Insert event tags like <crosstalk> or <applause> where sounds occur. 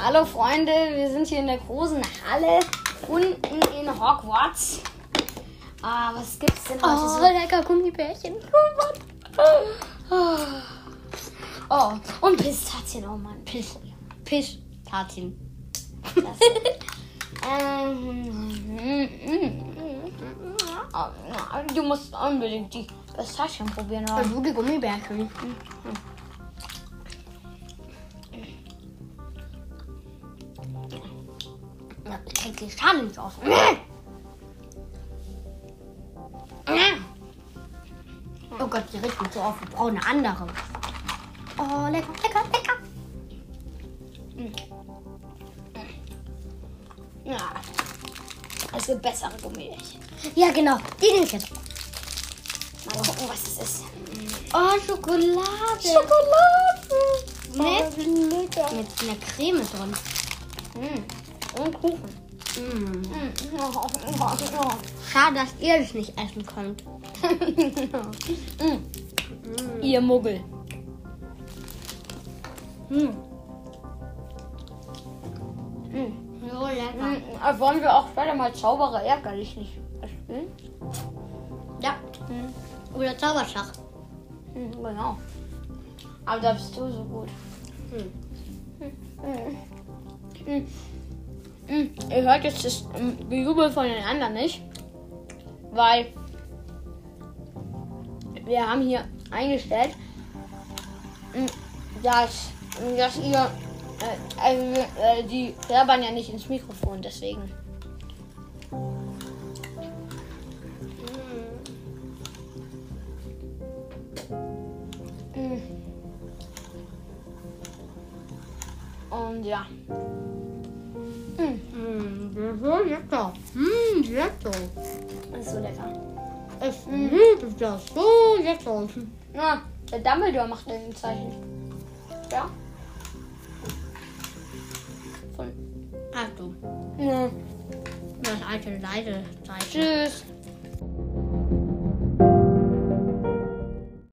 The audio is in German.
Hallo Freunde, wir sind hier in der großen Halle unten in Hogwarts. Ah, was gibt's denn heute Oh, so? lecker Gummibärchen. Oh, und Pistazien, oh Mann, Pist Pistazien. <laughs> Ähm, oh, <laughs> du musst unbedingt die Pistazien probieren. Oder? du die Gummibärchen. Ja, die Schale nicht aus. Oh Gott, die riecht mir so auf. Wir brauchen eine andere. Oh, lecker, lecker, lecker. Ja. Es gibt bessere Gummibärchen. Ja, genau. Die nehme ich jetzt. Mal gucken, was es ist. Oh, Schokolade. Schokolade. Lecker. Mit einer Creme drin. Mm. Und Kuchen. Mm. Schade, dass ihr das nicht essen könnt. mm. <laughs> Ihr Muggel. Mm. So lecker. Mm. äh, Wollen wir auch später mal Zauberer ärgerlich nicht spielen? Ja. Oder Zauberschach. Genau. Aber da bist du so gut. Ihr hört jetzt das Gejubel von den anderen nicht, weil wir haben hier eingestellt, dass, dass ihr äh, also, äh, die plappern ja nicht ins Mikrofon, deswegen. Und ja. Mm. Das ist so lecker. Mm, lecker. Das ist so lecker. Ich liebe das. So lecker. Ja, der Dumbledore macht ein Zeichen. Ja. Von. Du. Ja. Das alte Leide. Tschüss.